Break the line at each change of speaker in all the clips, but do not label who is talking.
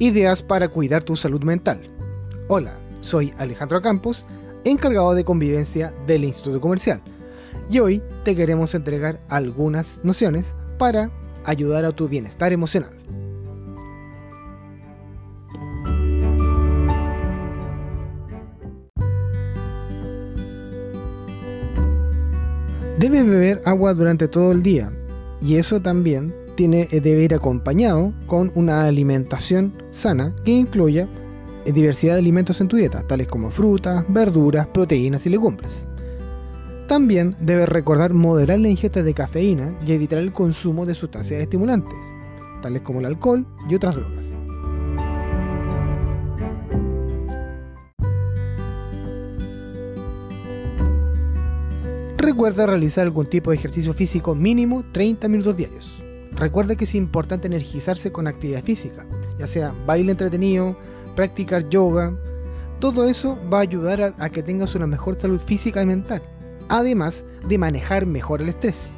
Ideas para cuidar tu salud mental. Hola, soy Alejandro Campos, encargado de convivencia del Instituto Comercial. Y hoy te queremos entregar algunas nociones para ayudar a tu bienestar emocional. Debes beber agua durante todo el día y eso también tiene, eh, debe ir acompañado con una alimentación sana que incluya eh, diversidad de alimentos en tu dieta, tales como frutas, verduras, proteínas y legumbres. También debes recordar moderar la ingesta de cafeína y evitar el consumo de sustancias estimulantes, tales como el alcohol y otras drogas. Recuerda realizar algún tipo de ejercicio físico mínimo 30 minutos diarios. Recuerda que es importante energizarse con actividad física, ya sea baile entretenido, practicar yoga. Todo eso va a ayudar a, a que tengas una mejor salud física y mental, además de manejar mejor el estrés.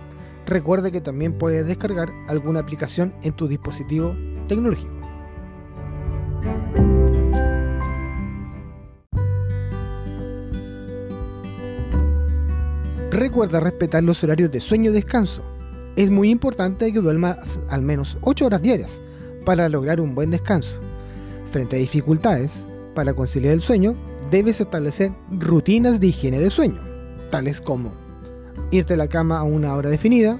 Recuerda que también puedes descargar alguna aplicación en tu dispositivo tecnológico. Recuerda respetar los horarios de sueño y descanso. Es muy importante que duermas al menos 8 horas diarias para lograr un buen descanso. Frente a dificultades para conciliar el sueño, debes establecer rutinas de higiene de sueño, tales como irte a la cama a una hora definida,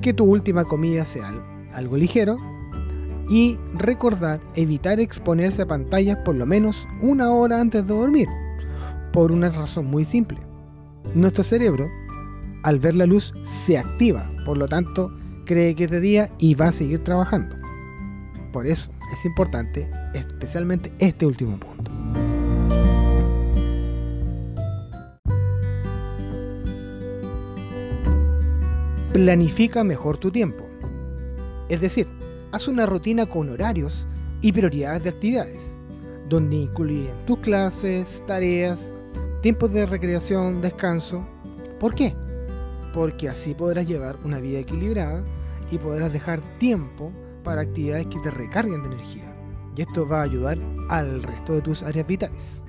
que tu última comida sea algo ligero y recordar evitar exponerse a pantallas por lo menos una hora antes de dormir, por una razón muy simple nuestro cerebro, al ver la luz, se activa, por lo tanto, cree que es de día y va a seguir trabajando. Por eso es importante, especialmente este último punto. Planifica mejor tu tiempo. Es decir, haz una rutina con horarios y prioridades de actividades, donde incluyen tus clases, tareas, tiempos de recreación, descanso. ¿Por qué? Porque así podrás llevar una vida equilibrada y podrás dejar tiempo para actividades que te recarguen de energía. Y esto va a ayudar al resto de tus áreas vitales.